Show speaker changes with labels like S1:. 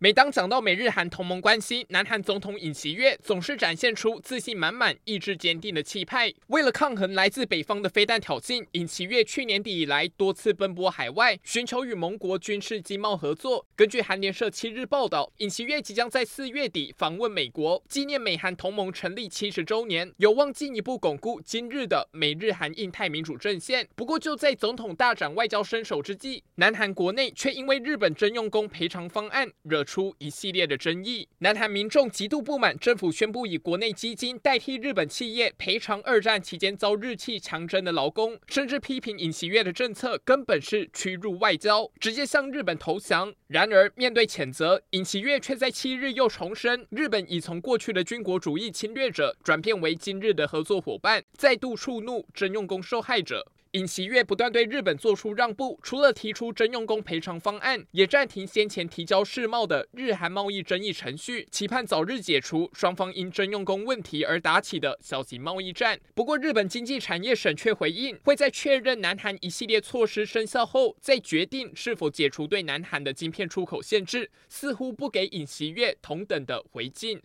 S1: 每当讲到美日韩同盟关系，南韩总统尹锡悦总是展现出自信满满、意志坚定的气派。为了抗衡来自北方的飞弹挑衅，尹锡悦去年底以来多次奔波海外，寻求与盟国军事经贸合作。根据韩联社七日报道，尹锡悦即将在四月底访问美国，纪念美韩同盟成立七十周年，有望进一步巩固今日的美日韩印太民主阵线。不过，就在总统大展外交身手之际，南韩国内却因为日本征用工赔偿方案惹出一系列的争议，南韩民众极度不满政府宣布以国内基金代替日本企业赔偿二战期间遭日企强征的劳工，甚至批评尹锡悦的政策根本是屈辱外交，直接向日本投降。然而，面对谴责，尹锡悦却在七日又重申，日本已从过去的军国主义侵略者转变为今日的合作伙伴，再度触怒征用工受害者。尹锡悦不断对日本做出让步，除了提出征用工赔偿方案，也暂停先前提交世贸的日韩贸易争议程序，期盼早日解除双方因征用工问题而打起的小型贸易战。不过，日本经济产业省却回应，会在确认南韩一系列措施生效后，再决定是否解除对南韩的晶片出口限制，似乎不给尹锡悦同等的回敬。